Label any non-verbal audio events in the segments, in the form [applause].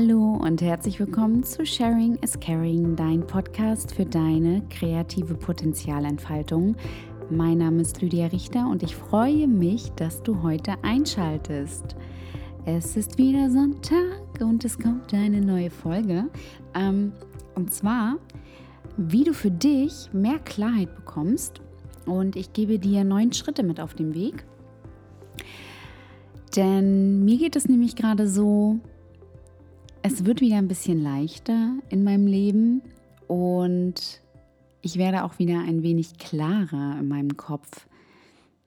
Hallo und herzlich willkommen zu Sharing is Caring, dein Podcast für deine kreative Potenzialentfaltung. Mein Name ist Lydia Richter und ich freue mich, dass du heute einschaltest. Es ist wieder Sonntag und es kommt eine neue Folge. Ähm, und zwar, wie du für dich mehr Klarheit bekommst. Und ich gebe dir neun Schritte mit auf den Weg. Denn mir geht es nämlich gerade so, es wird wieder ein bisschen leichter in meinem Leben und ich werde auch wieder ein wenig klarer in meinem Kopf.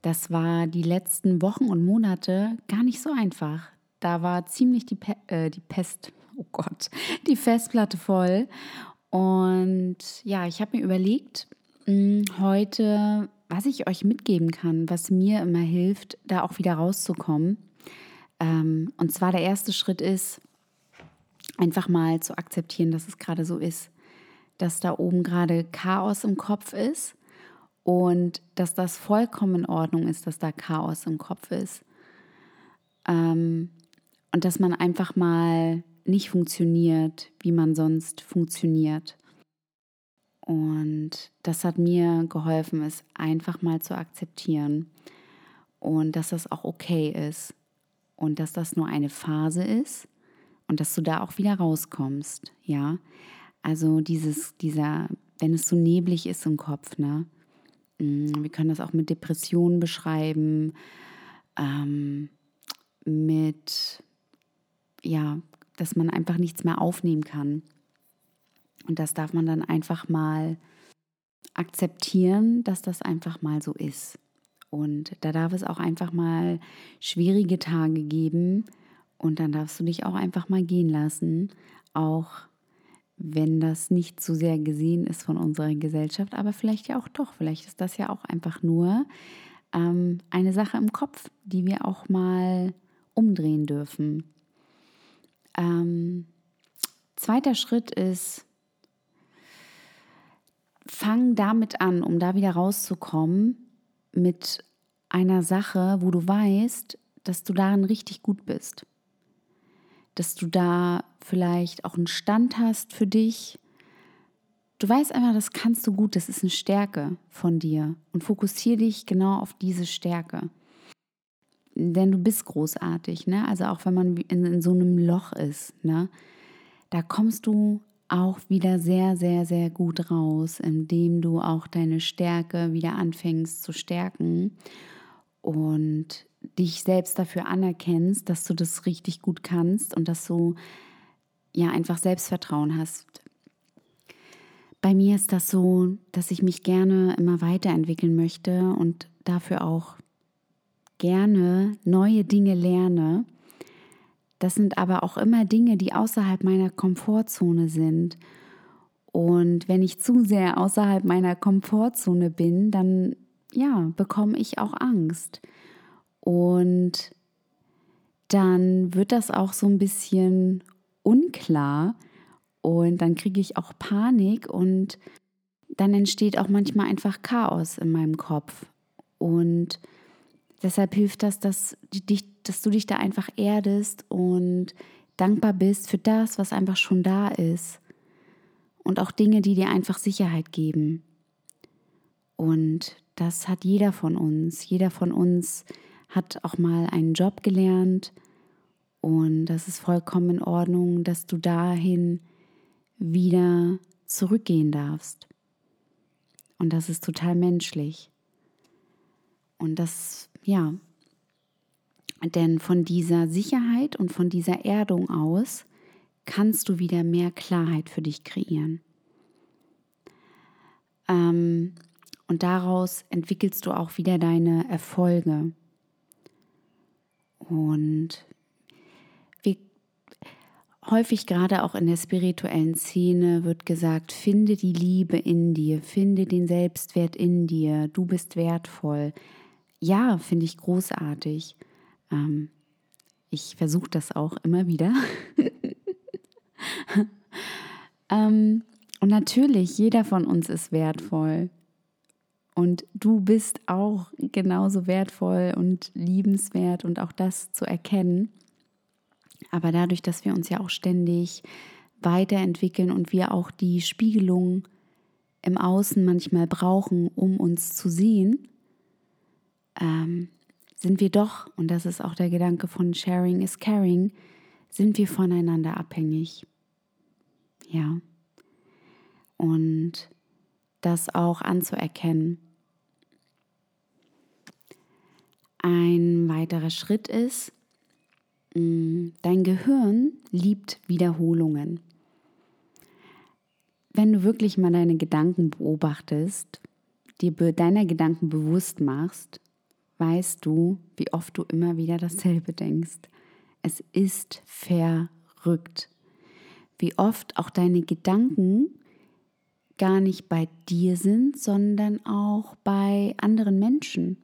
Das war die letzten Wochen und Monate gar nicht so einfach. Da war ziemlich die, Pe äh, die Pest, oh Gott, [laughs] die Festplatte voll. Und ja, ich habe mir überlegt, mh, hm, heute, was ich euch mitgeben kann, was mir immer hilft, da auch wieder rauszukommen. Ähm, und zwar der erste Schritt ist, einfach mal zu akzeptieren, dass es gerade so ist, dass da oben gerade Chaos im Kopf ist und dass das vollkommen in Ordnung ist, dass da Chaos im Kopf ist. Ähm, und dass man einfach mal nicht funktioniert, wie man sonst funktioniert. Und das hat mir geholfen, es einfach mal zu akzeptieren und dass das auch okay ist und dass das nur eine Phase ist und dass du da auch wieder rauskommst, ja. Also dieses, dieser, wenn es so neblig ist im Kopf, ne? Mm, wir können das auch mit Depressionen beschreiben, ähm, mit, ja, dass man einfach nichts mehr aufnehmen kann. Und das darf man dann einfach mal akzeptieren, dass das einfach mal so ist. Und da darf es auch einfach mal schwierige Tage geben, und dann darfst du dich auch einfach mal gehen lassen, auch wenn das nicht so sehr gesehen ist von unserer Gesellschaft, aber vielleicht ja auch doch, vielleicht ist das ja auch einfach nur ähm, eine Sache im Kopf, die wir auch mal umdrehen dürfen. Ähm, zweiter Schritt ist, fang damit an, um da wieder rauszukommen, mit einer Sache, wo du weißt, dass du darin richtig gut bist dass du da vielleicht auch einen Stand hast für dich. Du weißt einfach, das kannst du gut, das ist eine Stärke von dir und fokussiere dich genau auf diese Stärke. Denn du bist großartig, ne? Also auch wenn man in, in so einem Loch ist, ne? Da kommst du auch wieder sehr, sehr, sehr gut raus, indem du auch deine Stärke wieder anfängst zu stärken und dich selbst dafür anerkennst, dass du das richtig gut kannst und dass du ja einfach Selbstvertrauen hast. Bei mir ist das so, dass ich mich gerne immer weiterentwickeln möchte und dafür auch gerne neue Dinge lerne. Das sind aber auch immer Dinge, die außerhalb meiner Komfortzone sind. Und wenn ich zu sehr außerhalb meiner Komfortzone bin, dann ja, bekomme ich auch Angst. Und dann wird das auch so ein bisschen unklar und dann kriege ich auch Panik und dann entsteht auch manchmal einfach Chaos in meinem Kopf. Und deshalb hilft das, dass, dich, dass du dich da einfach erdest und dankbar bist für das, was einfach schon da ist. Und auch Dinge, die dir einfach Sicherheit geben. Und das hat jeder von uns. Jeder von uns hat auch mal einen Job gelernt und das ist vollkommen in Ordnung, dass du dahin wieder zurückgehen darfst. Und das ist total menschlich. Und das, ja, denn von dieser Sicherheit und von dieser Erdung aus kannst du wieder mehr Klarheit für dich kreieren. Ähm, und daraus entwickelst du auch wieder deine Erfolge. Und wie häufig gerade auch in der spirituellen Szene wird gesagt, finde die Liebe in dir, finde den Selbstwert in dir, du bist wertvoll. Ja, finde ich großartig. Ähm, ich versuche das auch immer wieder. [laughs] ähm, und natürlich, jeder von uns ist wertvoll. Und du bist auch genauso wertvoll und liebenswert und auch das zu erkennen. Aber dadurch, dass wir uns ja auch ständig weiterentwickeln und wir auch die Spiegelung im Außen manchmal brauchen, um uns zu sehen, ähm, sind wir doch, und das ist auch der Gedanke von Sharing is Caring, sind wir voneinander abhängig. Ja. Und das auch anzuerkennen. Ein weiterer Schritt ist, mm, dein Gehirn liebt Wiederholungen. Wenn du wirklich mal deine Gedanken beobachtest, dir deiner Gedanken bewusst machst, weißt du, wie oft du immer wieder dasselbe denkst. Es ist verrückt, wie oft auch deine Gedanken gar nicht bei dir sind, sondern auch bei anderen Menschen.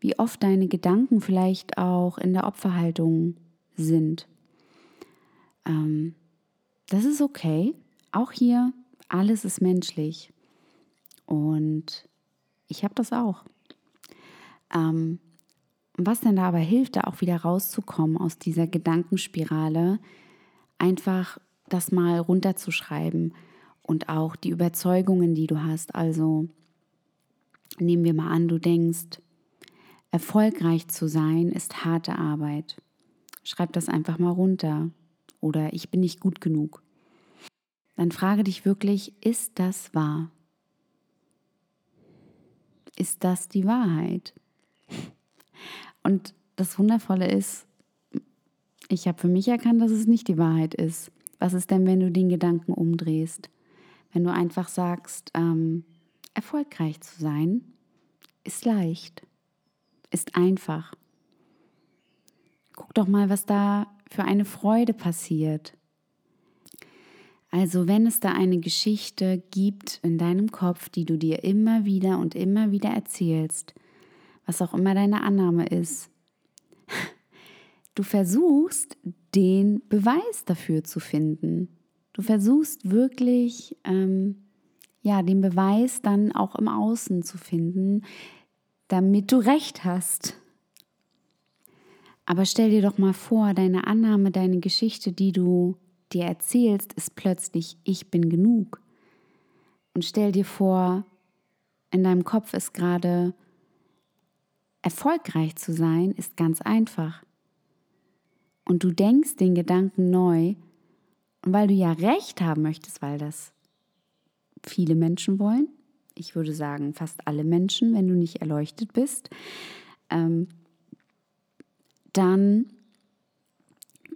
Wie oft deine Gedanken vielleicht auch in der Opferhaltung sind. Ähm, das ist okay. Auch hier, alles ist menschlich. Und ich habe das auch. Ähm, was denn da aber hilft, da auch wieder rauszukommen aus dieser Gedankenspirale, einfach das mal runterzuschreiben und auch die Überzeugungen, die du hast. Also nehmen wir mal an, du denkst, erfolgreich zu sein ist harte Arbeit. Schreib das einfach mal runter. Oder ich bin nicht gut genug. Dann frage dich wirklich, ist das wahr? Ist das die Wahrheit? Und das Wundervolle ist, ich habe für mich erkannt, dass es nicht die Wahrheit ist. Was ist denn, wenn du den Gedanken umdrehst? Wenn du einfach sagst, ähm, erfolgreich zu sein, ist leicht, ist einfach. Guck doch mal, was da für eine Freude passiert. Also wenn es da eine Geschichte gibt in deinem Kopf, die du dir immer wieder und immer wieder erzählst, was auch immer deine Annahme ist. [laughs] Du versuchst, den Beweis dafür zu finden. Du versuchst wirklich, ähm, ja, den Beweis dann auch im Außen zu finden, damit du recht hast. Aber stell dir doch mal vor, deine Annahme, deine Geschichte, die du dir erzählst, ist plötzlich, ich bin genug. Und stell dir vor, in deinem Kopf ist gerade, Erfolgreich zu sein ist ganz einfach. Und du denkst den Gedanken neu, und weil du ja recht haben möchtest, weil das viele Menschen wollen, ich würde sagen fast alle Menschen, wenn du nicht erleuchtet bist, ähm, dann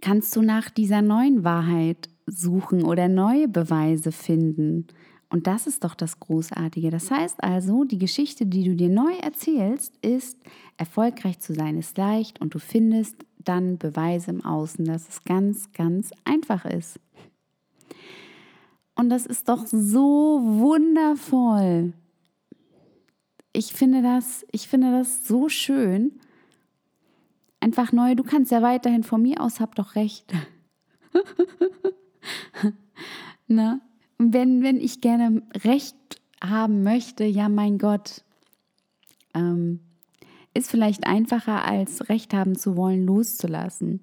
kannst du nach dieser neuen Wahrheit suchen oder neue Beweise finden. Und das ist doch das Großartige. Das heißt also, die Geschichte, die du dir neu erzählst, ist, erfolgreich zu sein ist leicht und du findest dann Beweise im Außen, dass es ganz, ganz einfach ist. Und das ist doch so wundervoll. Ich finde das, ich finde das so schön. Einfach neu, du kannst ja weiterhin von mir aus, hab doch recht. [laughs] Na? wenn, wenn ich gerne Recht haben möchte, ja mein Gott, ähm, ist vielleicht einfacher als Recht haben zu wollen, loszulassen.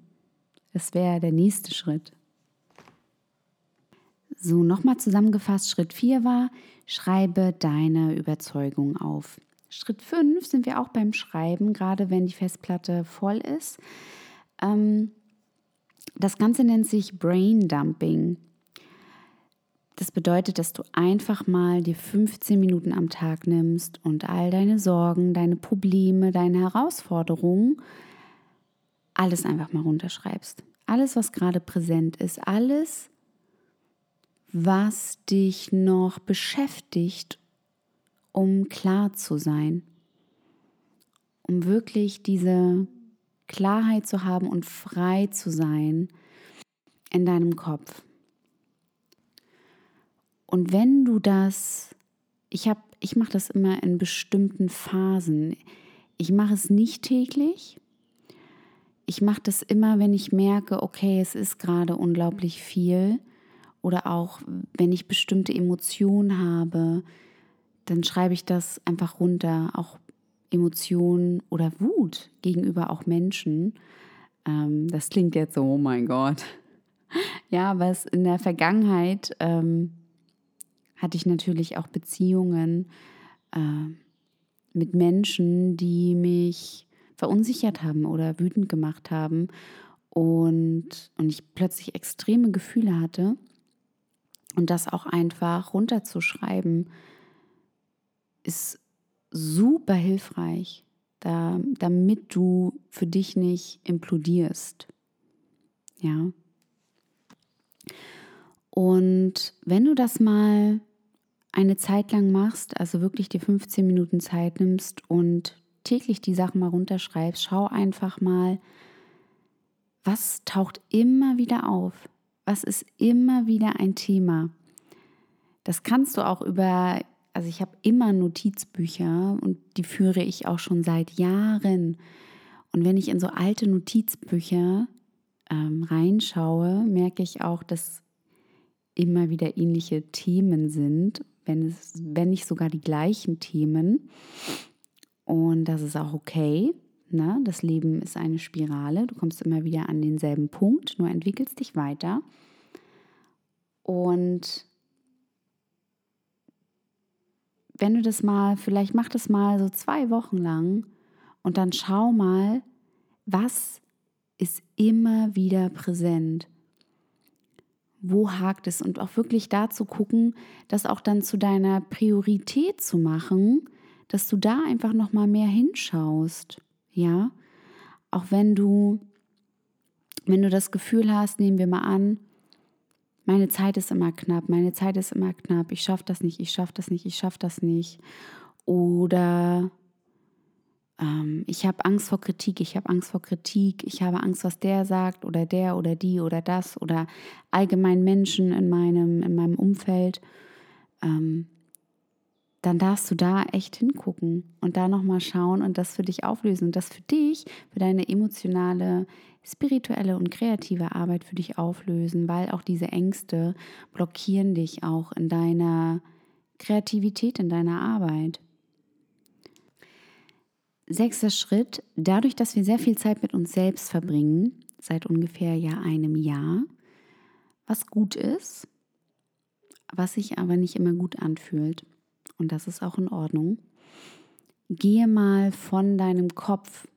Das wäre der nächste Schritt. So, nochmal zusammengefasst, Schritt 4 war, schreibe deine Überzeugung auf. Schritt 5 sind wir auch beim Schreiben, gerade wenn die Festplatte voll ist. Ähm, das Ganze nennt sich Brain Dumping. Das bedeutet, dass du einfach mal dir 15 Minuten am Tag nimmst und all deine Sorgen, deine Probleme, deine Herausforderungen, alles einfach mal runterschreibst. Alles, was gerade präsent ist, alles, was dich noch beschäftigt, um klar zu sein, um wirklich diese Klarheit zu haben und frei zu sein in deinem Kopf. Und wenn du das, ich habe, ich mache das immer in bestimmten Phasen. Ich mache es nicht täglich. Ich mache das immer, wenn ich merke, okay, es ist gerade unglaublich viel. Oder auch, wenn ich bestimmte Emotionen habe, dann schreibe ich das einfach runter. Auch Emotionen oder Wut gegenüber auch Menschen. Ähm, das klingt jetzt so, oh mein Gott. [laughs] Ja, es in der Vergangenheit ähm, hatte ich natürlich auch Beziehungen äh, mit Menschen, die mich verunsichert haben oder wütend gemacht haben und, und ich plötzlich extreme Gefühle hatte. Und das auch einfach runterzuschreiben, ist super hilfreich, da, damit du für dich nicht implodierst. Ja. Und wenn du das mal eine Zeit lang machst, also wirklich dir 15 Minuten Zeit nimmst und täglich die Sachen mal runterschreibst, schau einfach mal, was taucht immer wieder auf? Was ist immer wieder ein Thema? Das kannst du auch über, also ich habe immer Notizbücher und die führe ich auch schon seit Jahren. Und wenn ich in so alte Notizbücher ähm, reinschaue, merke ich auch, dass immer wieder ähnliche Themen sind, wenn, es, wenn nicht sogar die gleichen Themen. Und das ist auch okay. Ne? Das Leben ist eine Spirale. Du kommst immer wieder an denselben Punkt, nur entwickelst dich weiter. Und wenn du das mal, vielleicht mach das mal so zwei Wochen lang und dann schau mal, was ist immer wieder präsent. Wo hakt es? Und auch wirklich da zu gucken, das auch dann zu deiner Priorität zu machen, dass du da einfach noch mal mehr hinschaust. Ja, auch wenn du, wenn du das Gefühl hast, nehmen wir mal an, meine Zeit ist immer knapp, meine Zeit ist immer knapp, ich schaffe das nicht, ich schaffe das nicht, ich schaffe das nicht. Oder ähm, ich habe Angst vor Kritik, ich habe Angst vor Kritik, ich habe Angst, was der sagt oder der oder die oder das oder allgemein Menschen in meinem, in meinem Umfeld. Ähm, dann darfst du da echt hingucken und da nochmal schauen und das für dich auflösen und das für dich, für deine emotionale, spirituelle und kreative Arbeit für dich auflösen, weil auch diese Ängste blockieren dich auch in deiner Kreativität, in deiner Arbeit. Sechster Schritt, dadurch, dass wir sehr viel Zeit mit uns selbst verbringen, seit ungefähr ja einem Jahr, was gut ist, was sich aber nicht immer gut anfühlt und das ist auch in Ordnung. Gehe mal von deinem Kopf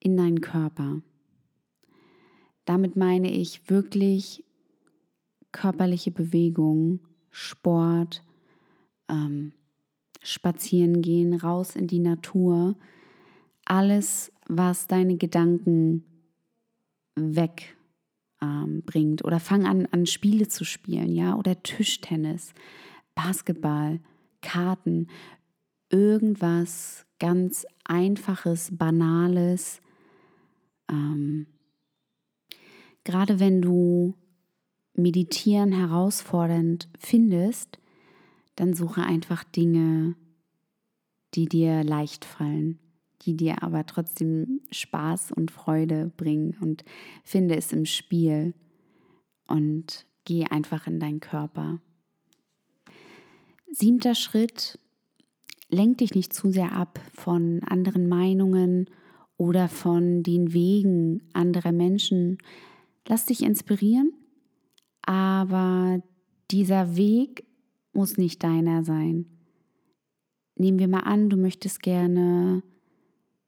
in deinen Körper. Damit meine ich wirklich körperliche Bewegung, Sport, ähm, spazieren gehen, raus in die Natur. Alles, was deine Gedanken wegbringt. Ähm, oder fang an, an Spiele zu spielen, ja, oder Tischtennis. Basketball, Karten, irgendwas ganz Einfaches, Banales. Ähm, gerade wenn du Meditieren herausfordernd findest, dann suche einfach Dinge, die dir leicht fallen, die dir aber trotzdem Spaß und Freude bringen und finde es im Spiel und geh einfach in deinen Körper. Siebter Schritt, lenk dich nicht zu sehr ab von anderen Meinungen oder von den Wegen anderer Menschen. Lass dich inspirieren, aber dieser Weg muss nicht deiner sein. Nehmen wir mal an, du möchtest gerne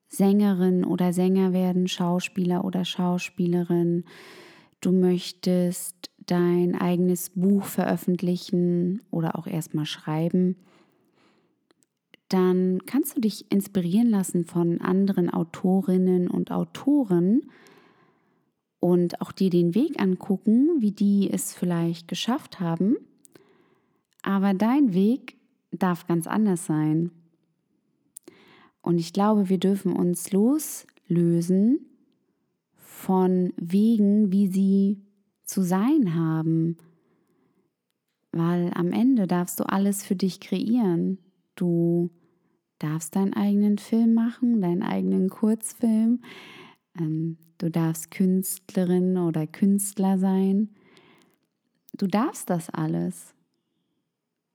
Sängerin oder Sänger werden, Schauspieler oder Schauspielerin. Du möchtest dein eigenes Buch veröffentlichen oder auch erstmal schreiben, dann kannst du dich inspirieren lassen von anderen Autorinnen und Autoren und auch dir den Weg angucken, wie die es vielleicht geschafft haben. Aber dein Weg darf ganz anders sein. Und ich glaube, wir dürfen uns loslösen von Wegen, wie sie zu sein haben. Weil am Ende darfst du alles für dich kreieren. Du darfst deinen eigenen Film machen, deinen eigenen Kurzfilm. Ähm, du darfst Künstlerin oder Künstler sein. Du darfst das alles.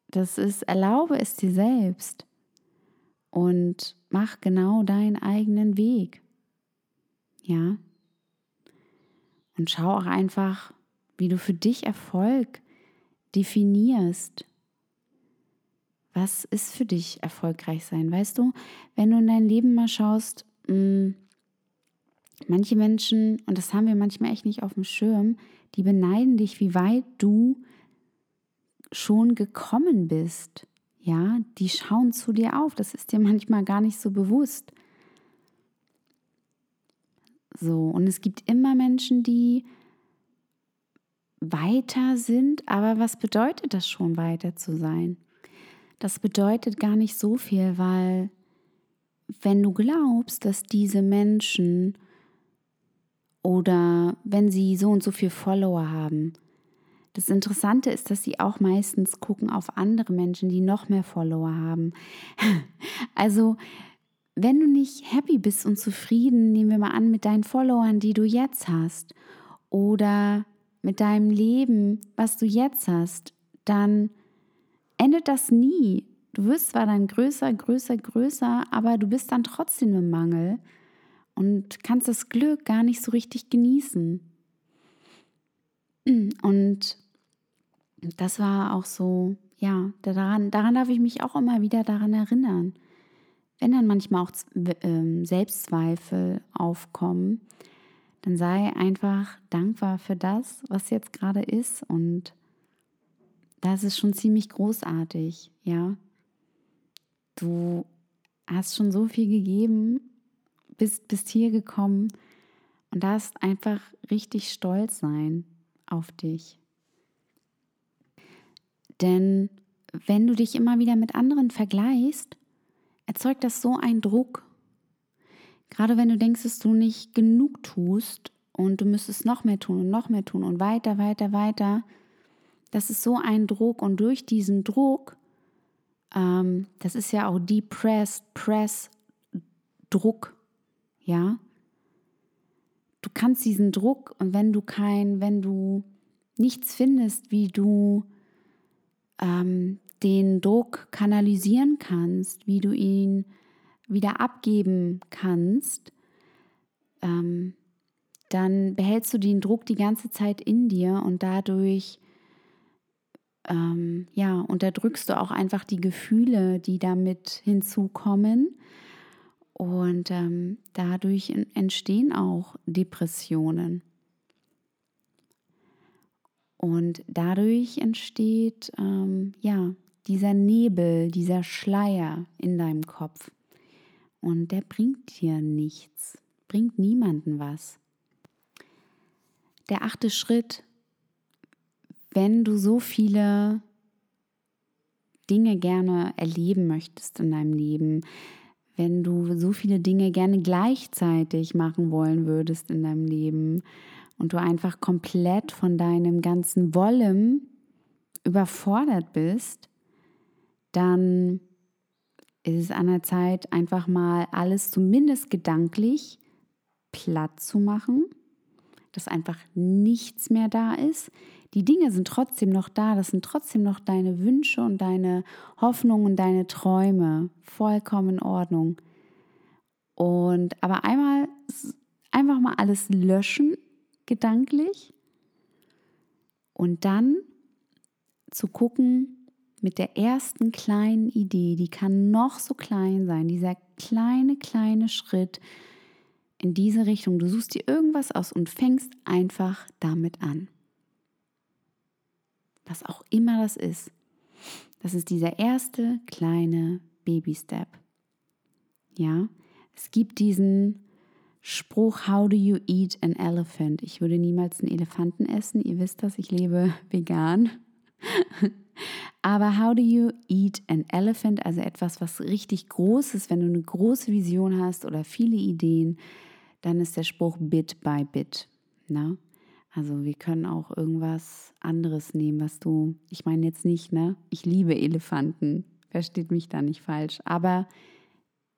Das ist, erlaube es dir selbst und mach genau deinen eigenen Weg. Ja. Und schau auch einfach, wie du für dich Erfolg definierst. Was ist für dich erfolgreich sein? Weißt du, wenn du in dein Leben mal schaust, mm, manche Menschen, und das haben wir manchmal echt nicht auf dem Schirm, die beneiden dich, wie weit du schon gekommen bist. Ja, die schauen zu dir auf. Das ist dir manchmal gar nicht so bewusst. So, und es gibt immer Menschen, die weiter sind, aber was bedeutet das schon, weiter zu sein? Das bedeutet gar nicht so viel, weil wenn du glaubst, dass diese Menschen oder wenn sie so und so viel Follower haben, das Interessante ist, dass sie auch meistens gucken auf andere Menschen, die noch mehr Follower haben. [laughs] Also, wenn du nicht happy bist und zufrieden, nehmen wir mal an, mit deinen Followern, die du jetzt hast, oder mit deinem Leben, was du jetzt hast, dann endet das nie. Du wirst zwar dann größer, größer, größer, aber du bist dann trotzdem im Mangel und kannst das Glück gar nicht so richtig genießen. Und das war auch so, ja, daran, daran darf ich mich auch immer wieder daran erinnern. Wenn dann manchmal auch ähm, Selbstzweifel aufkommen, dann sei einfach dankbar für das, was jetzt gerade ist. Und das ist schon ziemlich großartig, ja. Du hast schon so viel gegeben, bist, bist hier gekommen und darfst einfach richtig stolz sein auf dich. Denn wenn du dich immer wieder mit anderen vergleichst, erzeugt das so einen Druck. Gerade wenn du denkst, dass du nicht genug tust und du müsstest noch mehr tun und noch mehr tun und weiter, weiter, weiter, das ist so ein Druck und durch diesen Druck, ähm, das ist ja auch Depressed Press Druck, ja. Du kannst diesen Druck und wenn du kein, wenn du nichts findest, wie du ähm, den Druck kanalisieren kannst, wie du ihn wieder abgeben kannst, ähm, dann behältst du den Druck die ganze Zeit in dir und dadurch ähm, ja, unterdrückst du auch einfach die Gefühle, die damit hinzukommen. Und ähm, dadurch entstehen auch Depressionen. Und dadurch entsteht ähm, ja dieser Nebel, dieser Schleier in deinem Kopf. Und der bringt dir nichts, bringt niemanden was. Der achte Schritt, wenn du so viele Dinge gerne erleben möchtest in deinem Leben, wenn du so viele Dinge gerne gleichzeitig machen wollen würdest in deinem Leben und du einfach komplett von deinem ganzen Wollen überfordert bist, dann ist es an der Zeit, einfach mal alles zumindest gedanklich platt zu machen, dass einfach nichts mehr da ist. Die Dinge sind trotzdem noch da, das sind trotzdem noch deine Wünsche und deine Hoffnungen und deine Träume. Vollkommen in Ordnung. Und aber einmal einfach mal alles löschen gedanklich und dann zu gucken mit der ersten kleinen Idee, die kann noch so klein sein, dieser kleine, kleine Schritt in diese Richtung. Du suchst dir irgendwas aus und fängst einfach damit an. Was auch immer das ist. Das ist dieser erste kleine Baby-Step. Ja, es gibt diesen Spruch, how do you eat an elephant? Ich würde niemals einen Elefanten essen. Ihr wisst das, ich lebe vegan. Aber how do you eat an elephant? Also etwas, was richtig groß ist, wenn du eine große Vision hast oder viele Ideen, dann ist der Spruch bit by bit. Na? Also wir können auch irgendwas anderes nehmen, was du, ich meine jetzt nicht, ne? Ich liebe Elefanten, versteht mich da nicht falsch. Aber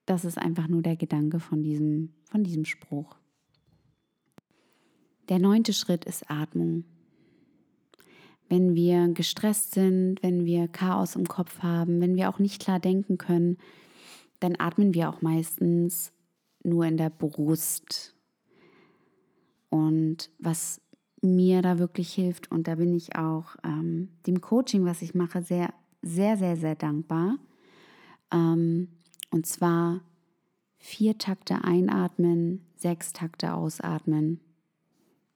das ist einfach nur der Gedanke von diesem, von diesem Spruch. Der neunte Schritt ist Atmung. Wenn wir gestresst sind, wenn wir Chaos im Kopf haben, wenn wir auch nicht klar denken können, dann atmen wir auch meistens nur in der Brust. Und was mir da wirklich hilft, und da bin ich auch ähm, dem Coaching, was ich mache, sehr, sehr, sehr, sehr dankbar. Ähm, und zwar vier Takte einatmen, sechs Takte ausatmen.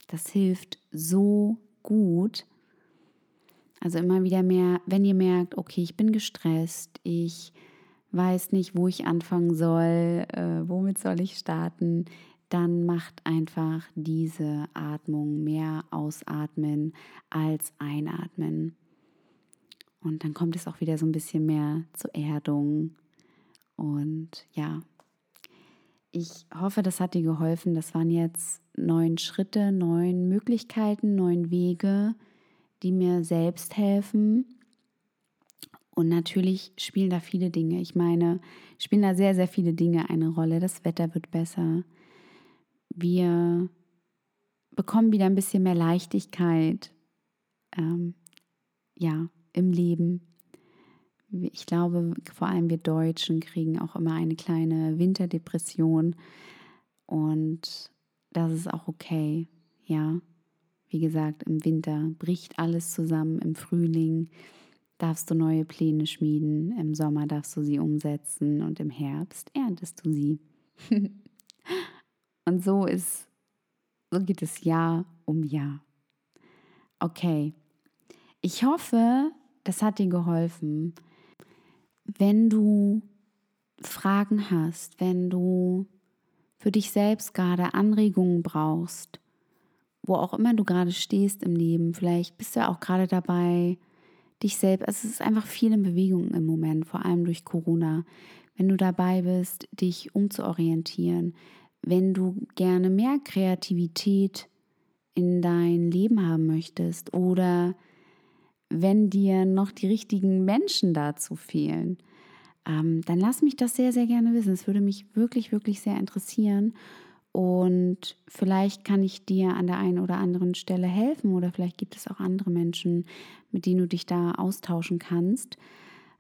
Das hilft so gut. Also immer wieder mehr, wenn ihr merkt, okay, ich bin gestresst, ich weiß nicht, wo ich anfangen soll, äh, womit soll ich starten, dann macht einfach diese Atmung mehr ausatmen als einatmen. Und dann kommt es auch wieder so ein bisschen mehr zur Erdung. Und ja, ich hoffe, das hat dir geholfen. Das waren jetzt neun Schritte, neun Möglichkeiten, neun Wege, die mir selbst helfen. Und natürlich spielen da viele Dinge. Ich meine, spielen da sehr, sehr viele Dinge eine Rolle. Das Wetter wird besser. Wir bekommen wieder ein bisschen mehr Leichtigkeit. Ähm, ja, im Leben. Ich glaube, vor allem wir Deutschen kriegen auch immer eine kleine Winterdepression und das ist auch okay. Ja, wie gesagt, im Winter bricht alles zusammen, im Frühling darfst du neue Pläne schmieden, im Sommer darfst du sie umsetzen und im Herbst erntest du sie. [laughs] und so ist, so geht es Jahr um Jahr. Okay, ich hoffe, das hat dir geholfen. Wenn du Fragen hast, wenn du für dich selbst gerade Anregungen brauchst, wo auch immer du gerade stehst im Leben, vielleicht bist du auch gerade dabei, dich selbst, also es ist einfach viel in Bewegung im Moment, vor allem durch Corona. Wenn du dabei bist, dich umzuorientieren, wenn du gerne mehr Kreativität in dein Leben haben möchtest oder wenn dir noch die richtigen Menschen dazu fehlen, ähm, dann lass mich das sehr, sehr gerne wissen. Es würde mich wirklich, wirklich sehr interessieren. Und vielleicht kann ich dir an der einen oder anderen Stelle helfen oder vielleicht gibt es auch andere Menschen, mit denen du dich da austauschen kannst.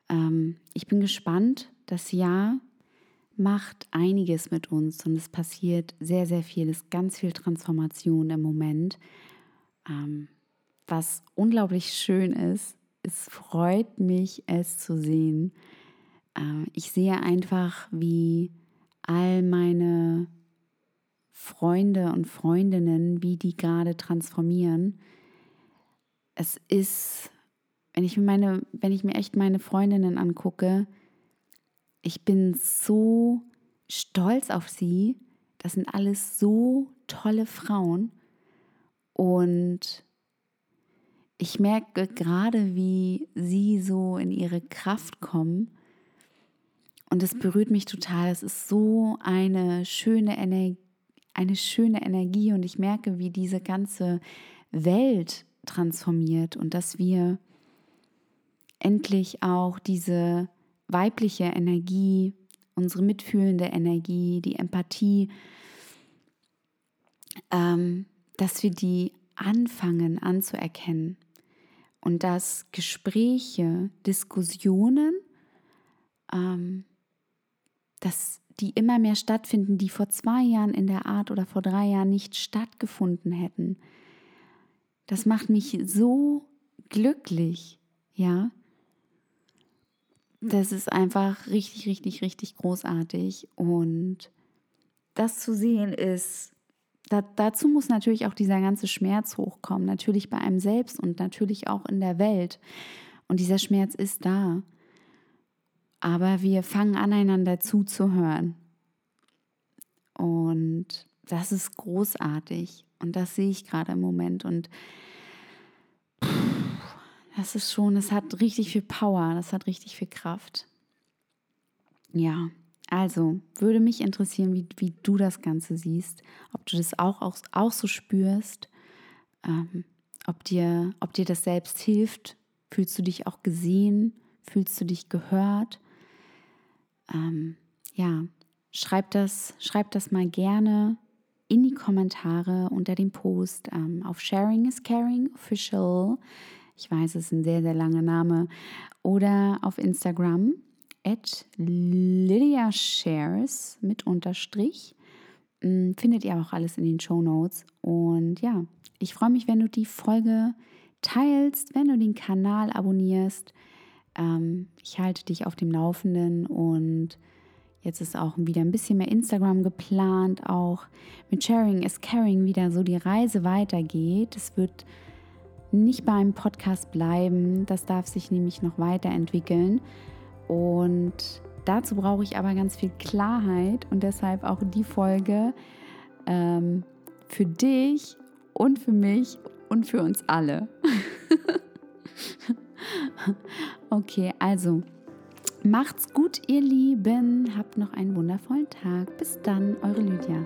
Ähm, ich bin gespannt. Das Jahr macht einiges mit uns und es passiert sehr, sehr viel. Es ist ganz viel Transformation im Moment. Ähm, was unglaublich schön ist. Es freut mich, es zu sehen. Äh, ich sehe einfach, wie all meine Freunde und Freundinnen, wie die gerade transformieren. Es ist, wenn ich mir meine, wenn ich mir echt meine Freundinnen angucke, ich bin so stolz auf sie. Das sind alles so tolle Frauen und ich merke gerade, wie sie so in ihre Kraft kommen. Und es berührt mich total. Es ist so eine schöne Energie, eine schöne Energie. Und ich merke, wie diese ganze Welt transformiert und dass wir endlich auch diese weibliche Energie, unsere mitfühlende Energie, die Empathie, ähm, dass wir die anfangen anzuerkennen und dass Gespräche, Diskussionen, ähm, dass die immer mehr stattfinden, die vor zwei Jahren in der Art oder vor drei Jahren nicht stattgefunden hätten. Das macht mich so glücklich, ja. Das ist einfach richtig, richtig, richtig großartig. Und das zu sehen ist da, dazu muss natürlich auch dieser ganze Schmerz hochkommen, natürlich bei einem selbst und natürlich auch in der Welt. Und dieser Schmerz ist da. Aber wir fangen an, einander zuzuhören. Und das ist großartig. Und das sehe ich gerade im Moment. Und das ist schon, es hat richtig viel Power, das hat richtig viel Kraft. Ja. Also würde mich interessieren, wie, wie du das Ganze siehst, ob du das auch, auch, auch so spürst, ähm, ob, dir, ob dir das selbst hilft. Fühlst du dich auch gesehen? Fühlst du dich gehört? Ähm, ja, schreib das, schreib das mal gerne in die Kommentare unter dem Post ähm, auf Sharing is Caring Official. Ich weiß, es ist ein sehr, sehr langer Name. Oder auf Instagram at Lydia Shares mit Unterstrich. Mm, findet ihr auch alles in den Show Notes. Und ja, ich freue mich, wenn du die Folge teilst, wenn du den Kanal abonnierst. Ähm, ich halte dich auf dem Laufenden und jetzt ist auch wieder ein bisschen mehr Instagram geplant, auch mit Sharing is Caring wieder so die Reise weitergeht. Es wird nicht beim Podcast bleiben, das darf sich nämlich noch weiterentwickeln. Und Dazu brauche ich aber ganz viel Klarheit und deshalb auch die Folge ähm, für dich und für mich und für uns alle. [laughs] [laughs] okay, also macht's gut, ihr Lieben. Habt noch einen wundervollen Tag. Bis dann, eure Lydia.